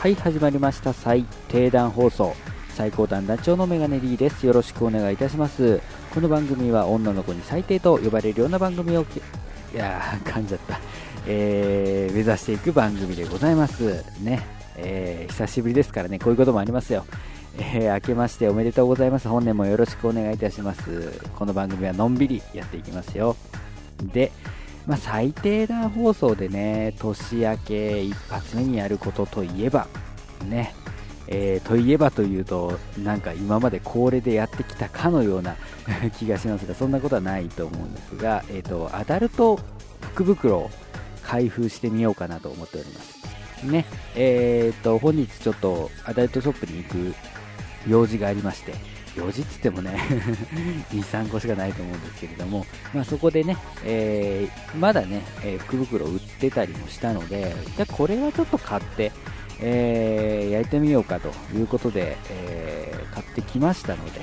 はい始まりました。最低段放送。最高段団長のメガネリーです。よろしくお願いいたします。この番組は女の子に最低と呼ばれるような番組をいやー噛んじゃった、えー、目指していく番組でございます。ね、えー、久しぶりですからね。こういうこともありますよ。えー、明けましておめでとうございます。本年もよろしくお願いいたします。この番組はのんびりやっていきますよ。でまあ、最低な放送でね、年明け一発目にやることといえば、ね、えー、といえばというと、なんか今まで恒例でやってきたかのような 気がしますが、そんなことはないと思うんですが、えーと、アダルト福袋を開封してみようかなと思っております。ね、えーと、本日ちょっとアダルトショップに行く用事がありまして、4時っつってもね2、3個しかないと思うんですけれども、まあ、そこでね、えー、まだね、えー、福袋売ってたりもしたので、じゃこれはちょっと買って、えー、焼いてみようかということで、えー、買ってきましたので、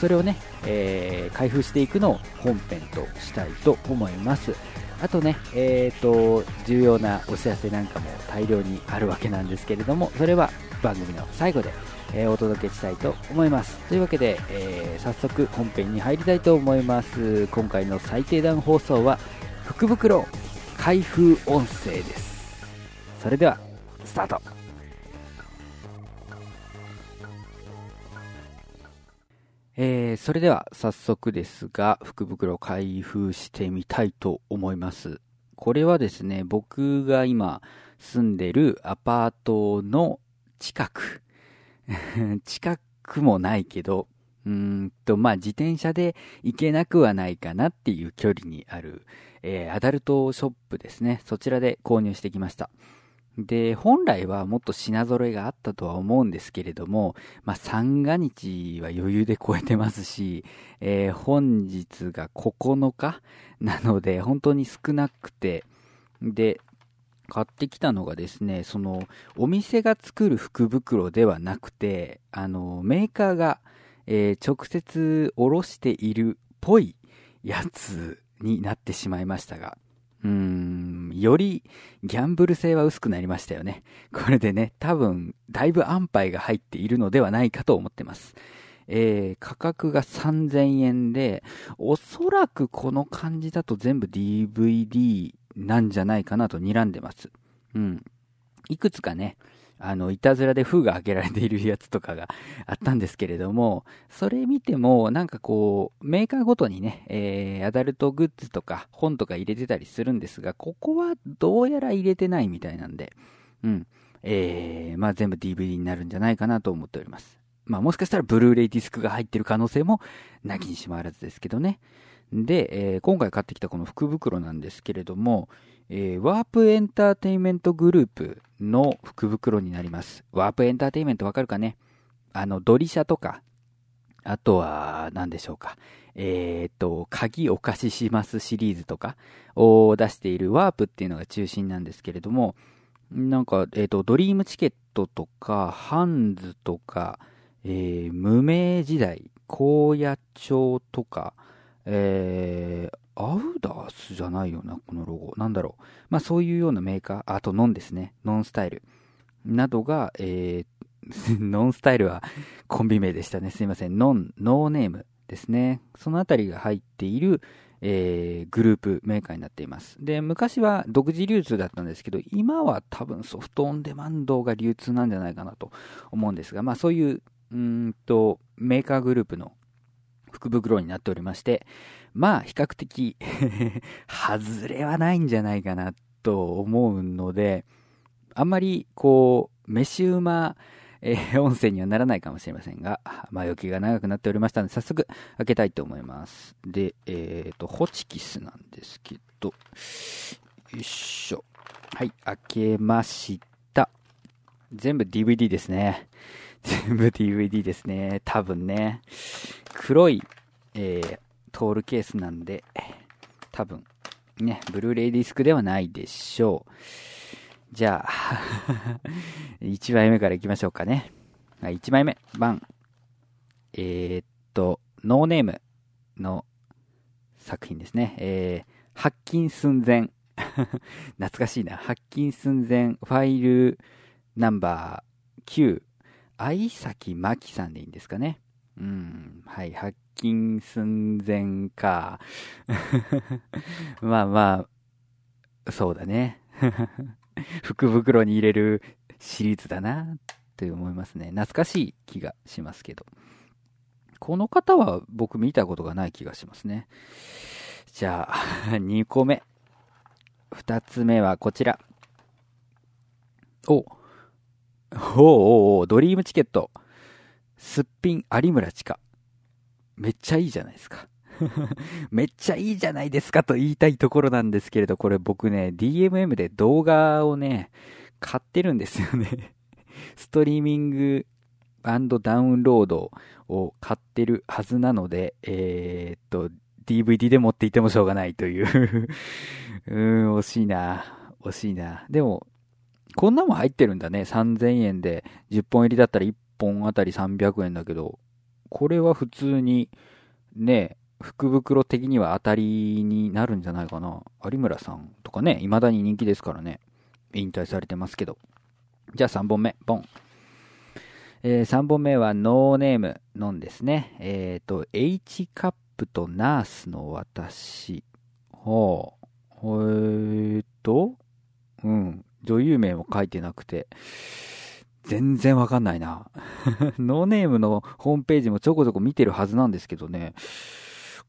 それをね、えー、開封していくのを本編としたいと思います。あとね、えーと、重要なお知らせなんかも大量にあるわけなんですけれども、それは番組の最後でえー、お届けしたいと思います。というわけで、えー、早速本編に入りたいと思います。今回の最低段放送は福袋開封音声です。それではスタート。えー、それでは早速ですが福袋開封してみたいと思います。これはですね僕が今住んでるアパートの近く 近くもないけど、うんと、まあ、自転車で行けなくはないかなっていう距離にある、えー、アダルトショップですね。そちらで購入してきました。で、本来はもっと品揃えがあったとは思うんですけれども、まあ、三が日は余裕で超えてますし、えー、本日が9日なので、本当に少なくて、で、買ってきたのがですね、その、お店が作る福袋ではなくて、あの、メーカーが、えー、直接おろしているっぽいやつになってしまいましたが、うーん、よりギャンブル性は薄くなりましたよね。これでね、多分、だいぶ安牌が入っているのではないかと思ってます。えー、価格が3000円で、おそらくこの感じだと全部 DVD なんじゃないかなと睨んでます。うん。いくつかね、あの、いたずらで封が開けられているやつとかがあったんですけれども、それ見ても、なんかこう、メーカーごとにね、えー、アダルトグッズとか本とか入れてたりするんですが、ここはどうやら入れてないみたいなんで、うん。えー、まあ全部 DVD になるんじゃないかなと思っております。まあもしかしたらブルーレイディスクが入ってる可能性もなきにしもあらずですけどね。で、えー、今回買ってきたこの福袋なんですけれども、えー、ワープエンターテインメントグループの福袋になります。ワープエンターテインメントわかるかね？あの、ドリシャとか、あとは、何でしょうか？えっ、と、鍵お貸ししますシリーズとかを出しているワープっていうのが中心なんですけれども、なんか、えっ、と、ドリームチケットとか、ハンズとか、えー、無名時代、荒野町とか、えー、アウダースじゃないよな、このロゴ。なんだろう。まあそういうようなメーカー、あとノンですね。ノンスタイル。などが、えー、ノンスタイルはコンビ名でしたね。すいません。ノン、ノーネームですね。そのあたりが入っている、えー、グループメーカーになっています。で、昔は独自流通だったんですけど、今は多分ソフトオンデマンドが流通なんじゃないかなと思うんですが、まあそういう、うんと、メーカーグループの福袋になっておりまして、まあ比較的 外れはないんじゃないかなと思うので、あんまりこう、飯馬、えー、音声にはならないかもしれませんが、前置きが長くなっておりましたので、早速開けたいと思います。で、えっ、ー、と、ホチキスなんですけど、よいしょ。はい、開けました。全部 DVD ですね。全部 DVD ですね。多分ね。黒い、えー、トールケースなんで、多分、ね、ブルーレイディスクではないでしょう。じゃあ 1枚目からいきましょうかね。1枚目、バン。えー、っと、ノーネームの作品ですね。えー、発禁寸前。懐かしいな。発禁寸前ファイルナンバー9、相崎真紀さんでいいんですかね？うん、はい、発禁寸前か。まあまあ、そうだね。福袋に入れるシリーズだなって思いますね。懐かしい気がしますけど。この方は僕見たことがない気がしますね。じゃあ、2個目。2つ目はこちら。おおおおドリームチケット。すっぴん有村地下。めっちゃいいじゃないですか。めっちゃいいじゃないですかと言いたいところなんですけれど、これ僕ね、DMM で動画をね、買ってるんですよね。ストリーミングダウンロードを買ってるはずなので、えー、っと、DVD で持っていてもしょうがないという うーん、惜しいな。惜しいな。でも、こんなもん入ってるんだね。3000円で、10本入りだったら1本あたり300円だけど、これは普通に、ね、福袋的には当たりになるんじゃないかな。有村さんとかね、未だに人気ですからね。引退されてますけど。じゃあ3本目、ボン。えー、3本目はノーネームのんですね。えっ、ー、と、H カップとナースの私。ほう。えーと、うん。女優名も書いてなくて。全然わかんないな。ノーネームのホームページもちょこちょこ見てるはずなんですけどね。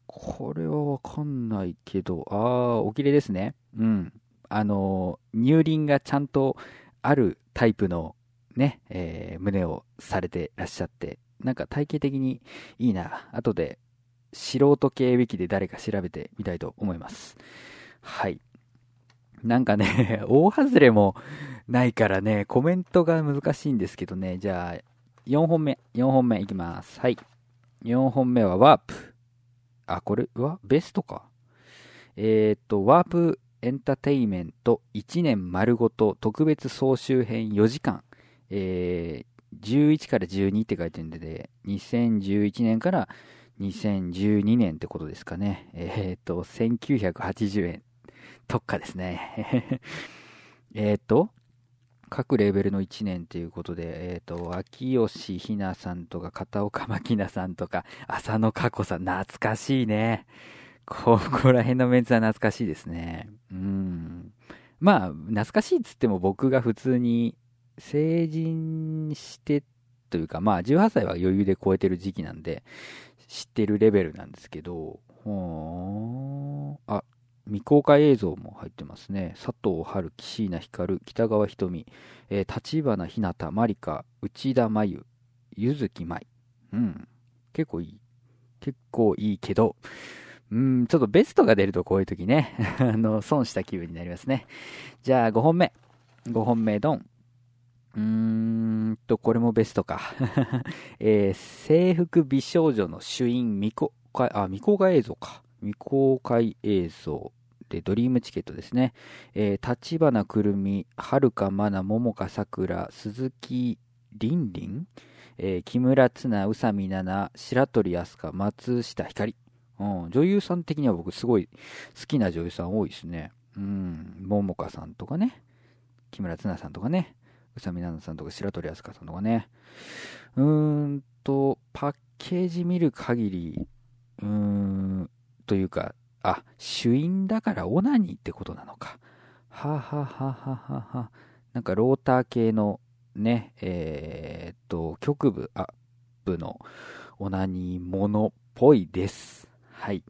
これはわかんないけど、ああ、おきれですね。うん。あの、乳輪がちゃんとあるタイプのね、えー、胸をされてらっしゃって、なんか体型的にいいな。後で素人系ウィキで誰か調べてみたいと思います。はい。なんかね、大外れもないからね、コメントが難しいんですけどね、じゃあ、4本目、4本目いきます。はい。4本目はワープ。あ、これはベストか。えー、っと、ワープエンターテイメント1年丸ごと特別総集編4時間。えー、11から12って書いてるんで、で2011年から2012年ってことですかね。えっ、と、1980円特価ですね。えっと、各レベルの1年ということで、えっ、ー、と、秋吉ひなさんとか、片岡真なさんとか、浅野佳子さん、懐かしいね。ここら辺のメンツは懐かしいですね。うん。まあ、懐かしいっつっても僕が普通に成人してというか、まあ、18歳は余裕で超えてる時期なんで、知ってるレベルなんですけど、ほーあ、未公開映像も入ってますね。佐藤春樹、椎名光、北川瞳、えー、立花ひなた、まりか、内田真由、柚木舞。うん。結構いい。結構いいけど、うん、ちょっとベストが出るとこういう時ね、あの、損した気分になりますね。じゃあ5本目。5本目、ドン。うーんと、これもベストか。えー、制服美少女の主演未公開、あ、未公開映像か。未公開映像でドリームチケットですね。えー、立花くるみ、はるかまな、桃かさくら、鈴木りんりん、えー、木村綱、宇佐美奈々、白鳥康香、松下ひかり。うん、女優さん的には僕すごい好きな女優さん多いですね。うん、桃かさんとかね、木村綱さんとかね。宇佐美奈々さんとか白鳥康香さんとかね。うーんと、パッケージ見る限り、うーん、というか、あ、主因だからオナニーってことなのか。はははははは。なんかローター系のね、えー、っと、局部アップのオナニーものっぽいです。はい。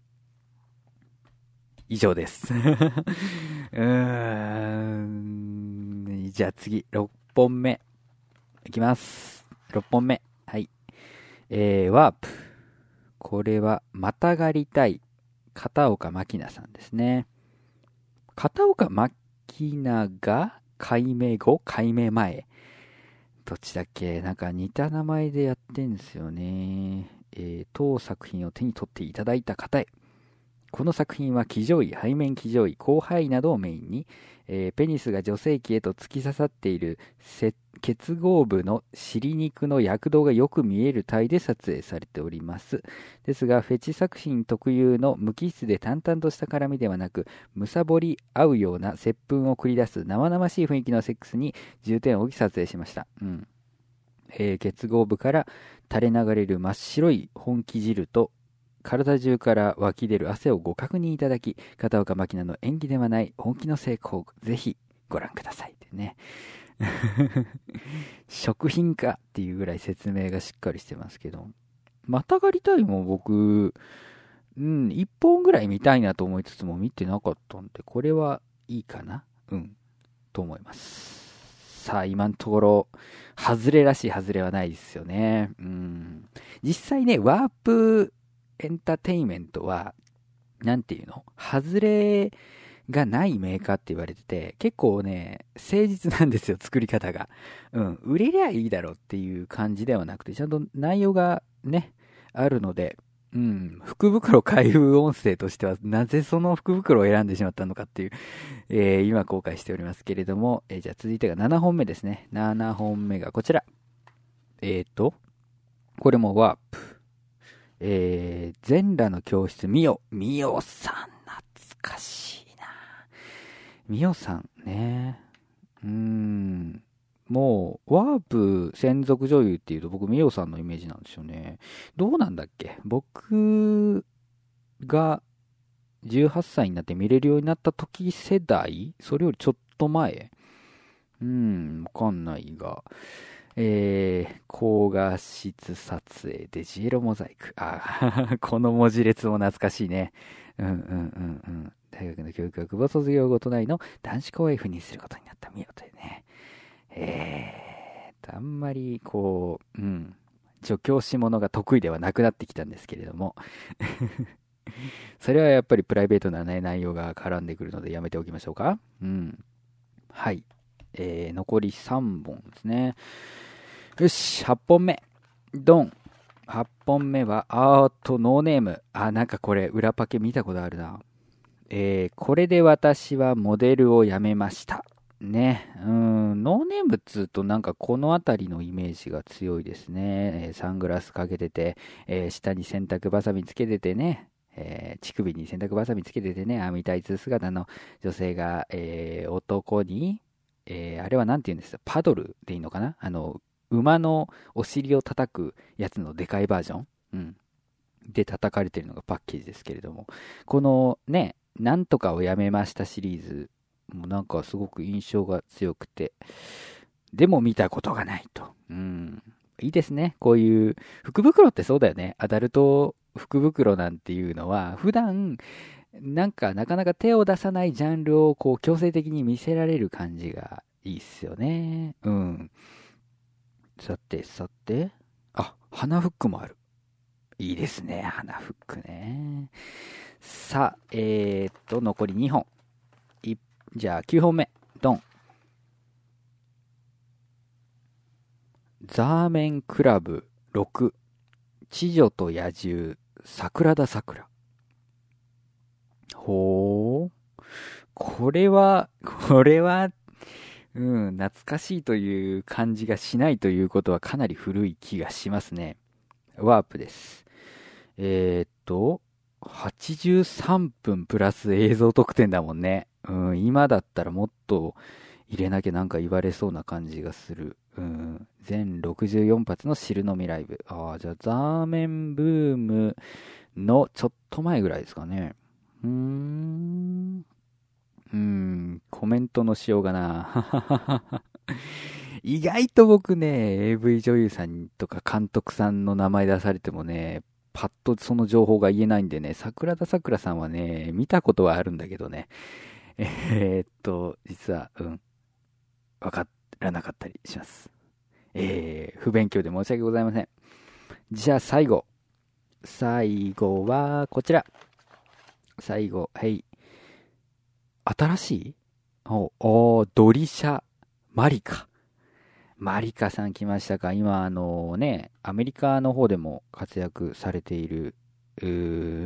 以上です。うーん。じゃあ次、6本目。いきます。6本目。はい。えー、ワープ。これは、またがりたい、片岡牧菜さんですね。片岡真なが、改名後、改名前。どっちだっけ？なんか似た名前でやってんですよね。えー、当作品を手に取っていただいた方へ。この作品は騎乗位、背面騎乗位、広範囲などをメインに、えー、ペニスが女性器へと突き刺さっている結合部の尻肉の躍動がよく見える体で撮影されております。ですが、フェチ作品特有の無機質で淡々とした絡みではなく、むさぼり合うような接吻を繰り出す生々しい雰囲気のセックスに重点を置き撮影しました。うんえー、結合部から垂れ流れる真っ白い本気汁と体中から湧き出る汗をご確認いただき、片岡牧菜の演技ではない本気の成功をぜひご覧くださいってね。食品かっていうぐらい説明がしっかりしてますけど、またがりたいも僕、うん、一本ぐらい見たいなと思いつつも見てなかったんで、これはいいかなうん、と思います。さあ、今のところ、外れらしい外れはないですよね。うん。実際ね、ワープエンターテインメントは、なんていうの？外れがないメーカーって言われてて、結構ね、誠実なんですよ、作り方が。うん、売れりゃいいだろうっていう感じではなくて、ちゃんと内容がね、あるので、うん、福袋開封音声としては、なぜその福袋を選んでしまったのかっていう、えー、今後悔しておりますけれども、えー、じゃあ続いてが7本目ですね。7本目がこちら。えっ、ー、と、これもワープ。えー、全裸の教室、みよ。みよさん、懐かしいな。みよさんね。うーん。もう、ワープ専属女優っていうと僕、みよさんのイメージなんですよね。どうなんだっけ？僕が18歳になって見れるようになった時世代？それよりちょっと前？うん、わかんないが。えー、高画質撮影、デジエロモザイク。あ この文字列も懐かしいね。うんうんうんうん。大学の教育学部卒業後都内の男子校へ赴任することになったみよというね。えーあんまりこう、うん、助教師ものが得意ではなくなってきたんですけれども。それはやっぱりプライベートな、ね、内容が絡んでくるのでやめておきましょうか。うん。はい。えー、残り3本ですね。よし、8本目。ドン。8本目は、アートノーネーム。あ、なんかこれ、裏パケ見たことあるな。えー、これで私はモデルを辞めました。ね。うん、ノーネームっつうとなんかこの辺りのイメージが強いですね。えー、サングラスかけてて、えー、下に洗濯バサミつけててね。えー、乳首に洗濯バサミつけててね、網タイツ姿の女性が、えー、男に、えー、あれは何て言うんですか、パドルでいいのかな？あの、馬のお尻を叩くやつのでかいバージョン、うん、で叩かれてるのがパッケージですけれども、このね、なんとかをやめましたシリーズ、もなんかすごく印象が強くて、でも見たことがないと。うん。いいですね。こういう、福袋ってそうだよね。アダルト福袋なんていうのは、普段、なんかなかなか手を出さないジャンルをこう強制的に見せられる感じがいいっすよね。うん。さて、さて。あ、鼻フックもある。いいですね、鼻フックね。さあ、えー、っと、残り2本。いじゃあ、9本目。ドン。ザーメンクラブ6。知女と野獣、桜田桜。ほー。これは、これはうん、懐かしいという感じがしないということはかなり古い気がしますね。ワープです。えー、っと、83分プラス映像特典だもんね。うん、今だったらもっと入れなきゃなんか言われそうな感じがする。うん、全64発の汁飲みライブ。ああ、じゃあザーメンブームのちょっと前ぐらいですかね。うーん。うん、コメントのしようがな。意外と僕ね、AV 女優さんとか監督さんの名前出されてもね、パッとその情報が言えないんでね、桜田桜さんはね、見たことはあるんだけどね、えー、っと、実は、うん、わからなかったりします。えー、不勉強で申し訳ございません。じゃあ最後。最後はこちら。最後、はい。新しい？お、おドリシャ、マリカ。マリカさん来ましたか？今、あのね、アメリカの方でも活躍されている、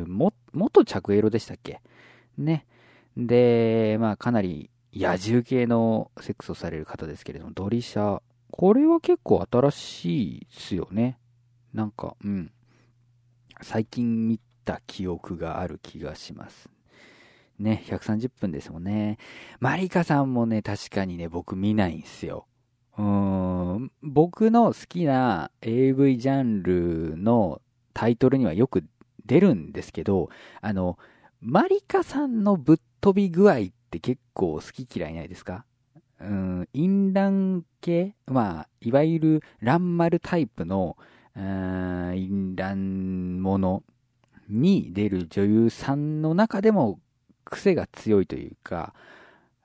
も、元着エロでしたっけ？ね。で、まあかなり野獣系のセックスをされる方ですけれども、ドリシャ、これは結構新しいですよね。なんか、うん。最近見た記憶がある気がします。ね、130分ですもんね。マリカさんもね、確かにね、僕見ないんすよ。うん、僕の好きな AV ジャンルのタイトルにはよく出るんですけど、あの、マリカさんのぶっ飛び具合って結構好き嫌いないですか？うん、淫乱系？まあ、いわゆる乱丸タイプの、淫乱ものに出る女優さんの中でも癖が強いというか、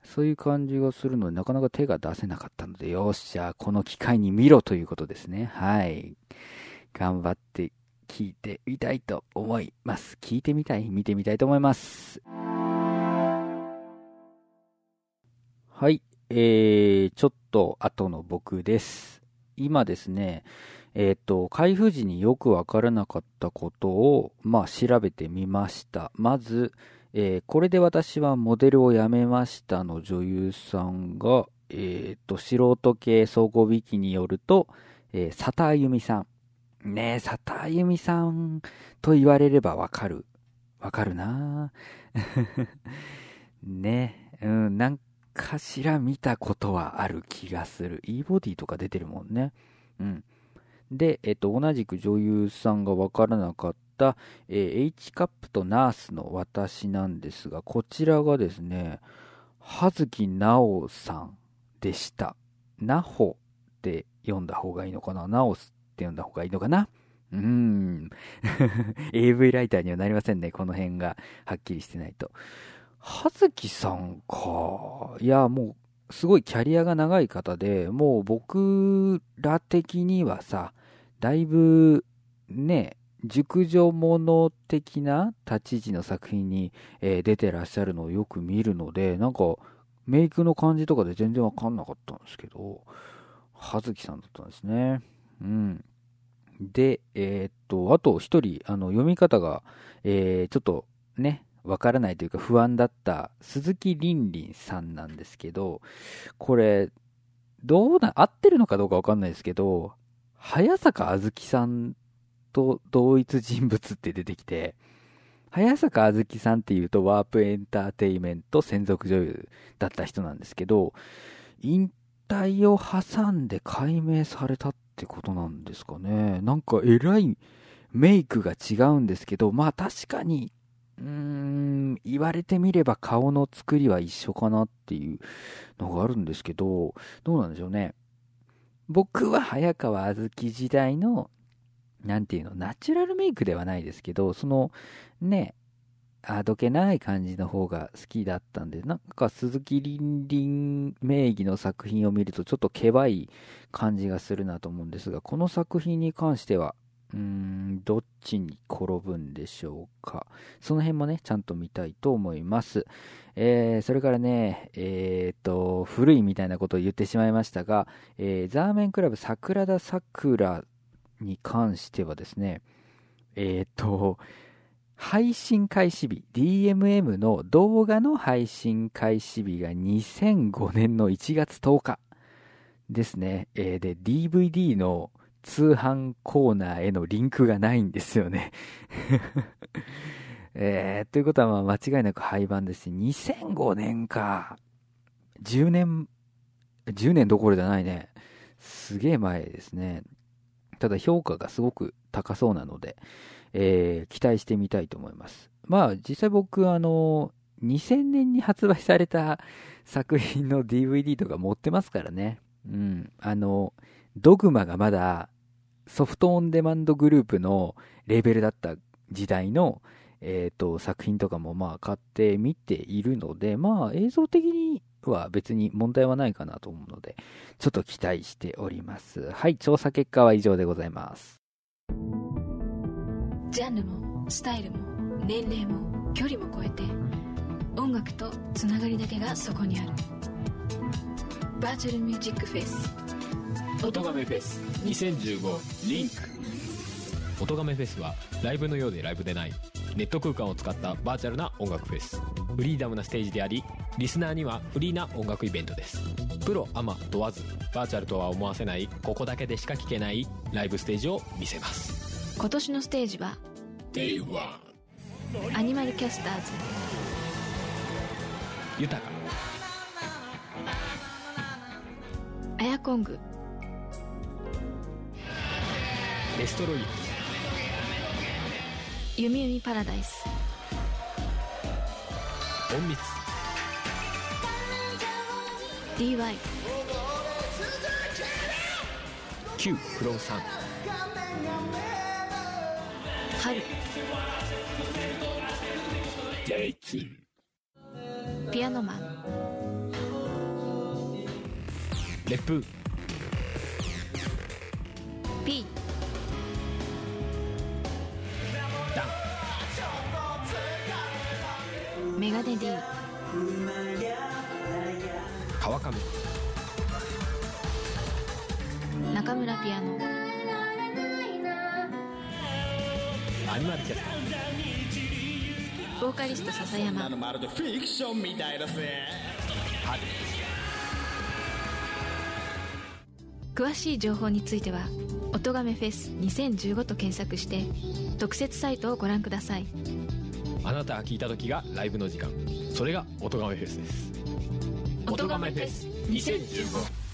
そういう感じがするので、なかなか手が出せなかったので、よし、じゃあこの機会に見ろということですね。はい。頑張って聞いてみたいと思います。聞いてみたい見てみたいと思います。はい。えー、ちょっと後の僕です。今ですね、えっ、ー、と、開封時によくわからなかったことを、まあ、調べてみました。まず、えー、これで私はモデルを辞めましたの女優さんが、えっ、ー、と、素人系総合ビキによると、えー、佐田あゆみさん。ねえ、佐田あゆみさんと言われればわかる。わかるな ねうん、なんかしら見たことはある気がする。e ボディとか出てるもんね。うん。で、えっと、同じく女優さんがわからなかったた、えー、H カップとナースの私なんですが、こちらがですね、葉月直さんでした。なほって読んだ方がいいのかな？直すって読んだ方がいいのかな？うーん。AV ライターにはなりませんね。この辺がはっきりしてないと。葉月さんか。いや、もう、すごいキャリアが長い方で、もう僕ら的にはさ、だいぶ、ね、熟女者的な立ち位置の作品に、えー、出てらっしゃるのをよく見るので、なんか、メイクの感じとかで全然わかんなかったんですけど、葉月さんだったんですね。うん。で、えー、っと、あと一人、あの、読み方が、えー、ちょっとね、わからないというか不安だった鈴木凛々さんなんですけど、これ、どうな、合ってるのかどうかわかんないですけど、早坂あずきさんと同一人物って出てきて、早坂あずきさんっていうとワープエンターテイメント専属女優だった人なんですけど、引退を挟んで解明されたってことなんですかね。なんかえらいメイクが違うんですけど、まあ確かに、うーん、言われてみれば顔の作りは一緒かなっていうのがあるんですけど、どうなんでしょうね。僕は早川あずき時代の、なんていうの、ナチュラルメイクではないですけど、その、ね、あどけない感じの方が好きだったんで、なんか鈴木凛々名義の作品を見るとちょっとけばい感じがするなと思うんですが、この作品に関しては、うーん、どっちに転ぶんでしょうか。その辺もね、ちゃんと見たいと思います。えー、それからね、えー、と、古いみたいなことを言ってしまいましたが、えー、ザーメンクラブ桜田桜に関してはですね、えー、と、配信開始日、DMM の動画の配信開始日が2005年の1月10日ですね。えー、で、DVD の通販コーナーへのリンクがないんですよね えー、ということはまあ間違いなく廃盤ですし、2005年か。10年、10年どころじゃないね。すげえ前ですね。ただ評価がすごく高そうなので、えー、期待してみたいと思います。まあ実際僕あの、2000年に発売された作品の DVD とか持ってますからね。うん。あの、ドグマがまだソフトオンデマンドグループのレベルだった時代の、えっ、ー、と、作品とかもまあ買ってみているので、まあ映像的には別に問題はないかなと思うので、ちょっと期待しております。はい、調査結果は以上でございます。ジャンルもスタイルも年齢も距離も超えて音楽とつながりだけがそこにあるバーチャルミュージックフェス音亀フェス2015リンク音亀フェスはライブのようでライブでないネット空間を使ったバーチャルな音楽フェス。フリーダムなステージでありリスナーにはフリーな音楽イベントです。プロアマ問わずバーチャルとは思わせないここだけでしか聴けないライブステージを見せます。今年のステージはアニマルキャスターズ。豊か。アヤコング。デストロイゆみゆみパラダイス。隠密。DY 旧フローさん春。ピアノマン。烈風。P 川上。中村ピアノ。アニマルキャスターボーカリスト笹山。まるでフィクションみたいだぜ春詳しい情報については「おとがめフェス2015」と検索して特設サイトをご覧くださいあなたが聞いた時がライブの時間それが音亀フェスです音亀フェス2015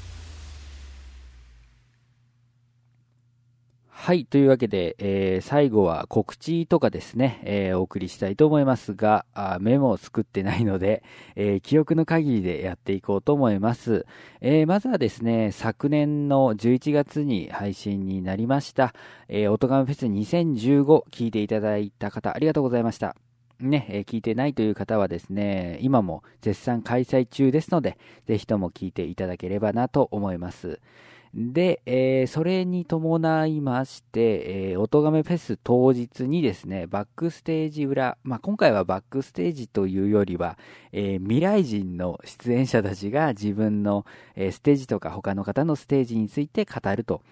はい。というわけで、えー最後は告知とかですね、えーお送りしたいと思いますが、あメモを作ってないので、えー記憶の限りでやっていこうと思います。えーまずはですね、昨年の11月に配信になりました、えー、音ガメフェス2015聞いていただいた方、ありがとうございました。ね、え聞いてないという方はですね、今も絶賛開催中ですので、ぜひとも聞いていただければなと思います。で、えーそれに伴いまして、えー、音亀フェス当日にですね、バックステージ裏、まあ、今回はバックステージというよりは、えー未来人の出演者たちが自分の、えーステージとか他の方のステージについて語ると、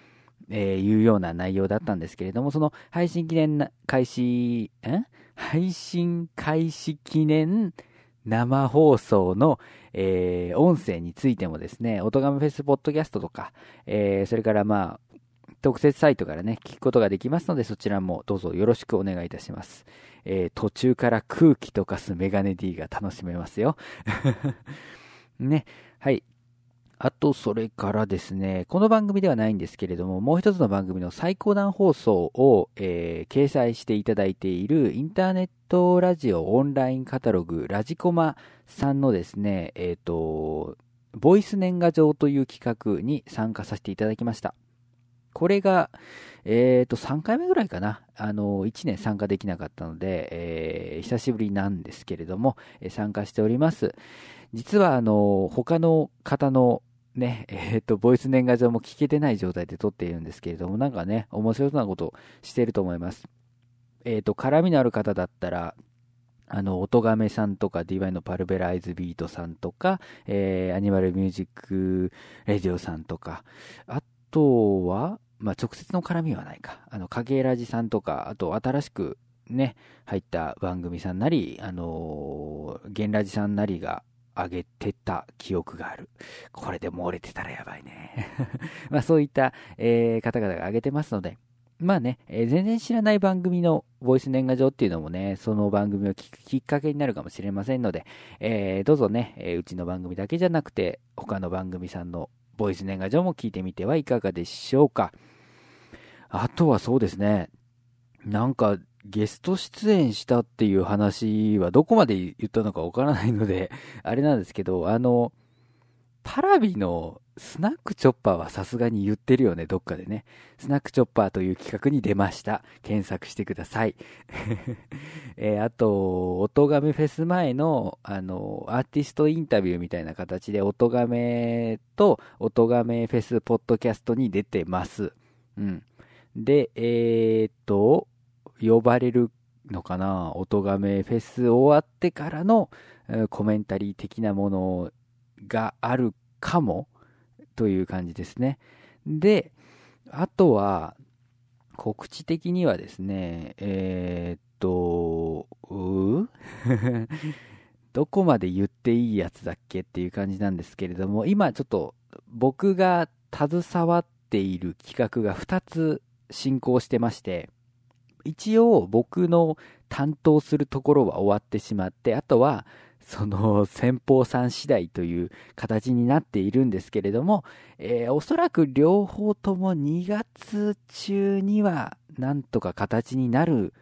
えいうような内容だったんですけれども、その配信記念開始、ん配信開始記念生放送の、えー音声についてもですね、音ガメフェスポッドキャストとか、えーそれからまあ、特設サイトからね、聞くことができますので、そちらもどうぞよろしくお願いいたします。えー途中から空気とかすメガネ D が楽しめますよ。ね、はい。あと、それからですね、この番組ではないんですけれども、もう一つの番組の最高段放送を、えー掲載していただいているインターネットラジオオンラインカタログ、ラジコマさんのですね、えっ、と、ボイス年賀状という企画に参加させていただきました。これが、えっ、と、3回目ぐらいかな。あの、1年参加できなかったので、えー久しぶりなんですけれども、参加しております。実は、あの、他の方のね、えっ、と、ボイス年賀状も聞けてない状態で撮っているんですけれども、なんかね、面白そうなことしてると思います。えっ、と、絡みのある方だったら、あの、音亀さんとか、DY のパルベライズビートさんとか、えーアニマルミュージックレディオさんとか、あとは、まあ、直接の絡みはないか。あの、影ラジさんとか、あと、新しくね、入った番組さんなり、あのー、ゲンラジさんなりが上げてた記憶がある。これで漏れてたらやばいね。まあ、そういった、えー方々が上げてますので、まあね、えー全然知らない番組のボイス年賀状っていうのもね、その番組を聞くきっかけになるかもしれませんので、えーどうぞね、えーうちの番組だけじゃなくて、他の番組さんのボイス年賀状も聞いてみてはいかがでしょうか。あとはそうですね、なんかゲスト出演したっていう話はどこまで言ったのかわからないので、あれなんですけど、あの、パラビのスナックチョッパーはさすがに言ってるよね、どっかでね。スナックチョッパーという企画に出ました。検索してください。えーあと、音亀フェス前の、あの、アーティストインタビューみたいな形で、音亀と音亀フェスポッドキャストに出てます。うん。で、えーっと、呼ばれるのかな？音亀フェス終わってからの、コメンタリー的なものがあるかも？という感じですね。で、あとは、告知的にはですね、えーっと、う？どこまで言っていいやつだっけっていう感じなんですけれども、今ちょっと僕が携わっている企画が2つ進行してまして、一応僕の担当するところは終わってしまって、あとはその先方さん次第という形になっているんですけれども、えー、おそらく両方とも2月中にはなんとか形になる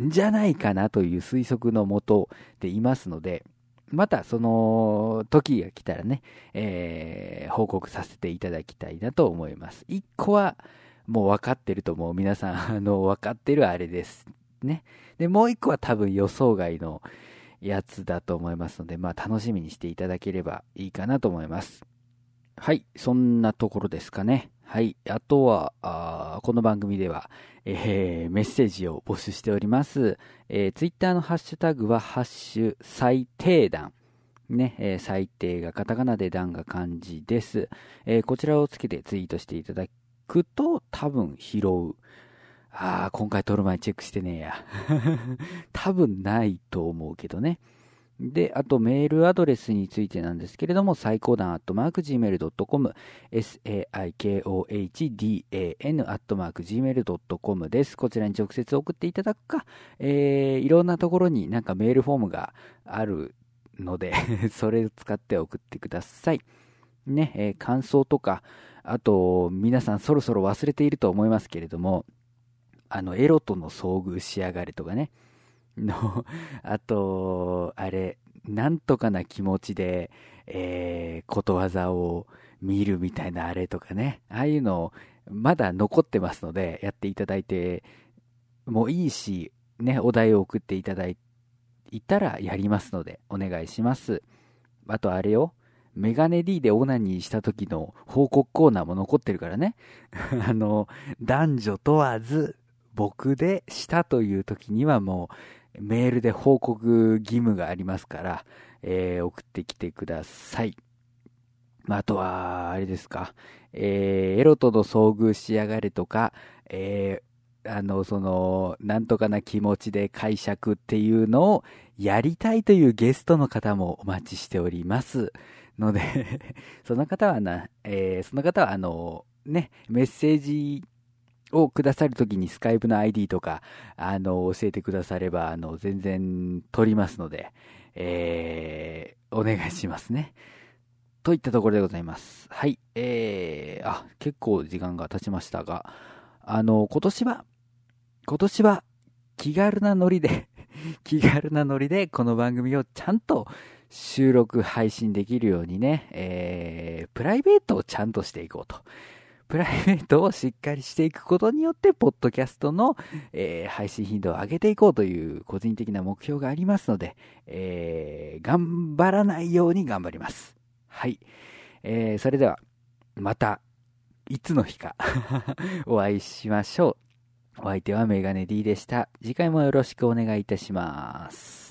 んじゃないかなという推測のもとでいますので、またその時が来たらね、えー、報告させていただきたいなと思います。1個はもう分かってると思う。皆さん、あの、分かってるあれです。ね。で、もう1個は多分予想外の、やつだと思いますので、まあ楽しみにしていただければいいかなと思います。はい、そんなところですかね。はい、あとは、あこの番組では、えー、メッセージを募集しております。えー、ツイッターのハッシュタグは、ハッシュ最低段。ね、えー、最低がカタカナで段が漢字です。えー、こちらをつけてツイートしていただくと多分拾うああ、今回撮る前チェックしてねえや。多分ないと思うけどね。で、あとメールアドレスについてなんですけれども、最高段アットマーク Gmail.com、saikohdan アットマーク Gmail.com です。こちらに直接送っていただくか、えー、いろんなところになんかメールフォームがあるので それを使って送ってください。ね、えー、感想とか、あと、皆さんそろそろ忘れていると思いますけれども、あの、エロとの遭遇しやがれとかね。の、あと、あれ、なんとかな気持ちで、えー、ことわざを見るみたいなあれとかね。ああいうの、まだ残ってますので、やっていただいてもいいし、ね、お題を送っていただいたらやりますので、お願いします。あとあれよ。メガネ D でオナニーした時の報告コーナーも残ってるからね。あの、男女問わず、僕でしたという時にはもうメールで報告義務がありますから、えー、送ってきてください。あとは、あれですか、えー、エロとの遭遇しやがれとか、えー、あの、その、なんとかな気持ちで解釈っていうのをやりたいというゲストの方もお待ちしております。ので その方はな、えー、その方はあの、ね、メッセージをくださるときにスカイプの ID とか、あの、教えてくだされば、あの、全然取りますので、えー、お願いしますね。といったところでございます。はい。えー、あ、結構時間が経ちましたが、あの、今年は、今年は気軽なノリで 気軽なノリでこの番組をちゃんと収録配信できるようにね、えー、プライベートをちゃんとしていこうと。プライベートをしっかりしていくことによって、ポッドキャストの、えー、配信頻度を上げていこうという個人的な目標がありますので、えー、頑張らないように頑張ります。はい。えー、それでは、また、いつの日か お会いしましょう。お相手はメガネ D でした。次回もよろしくお願いいたします。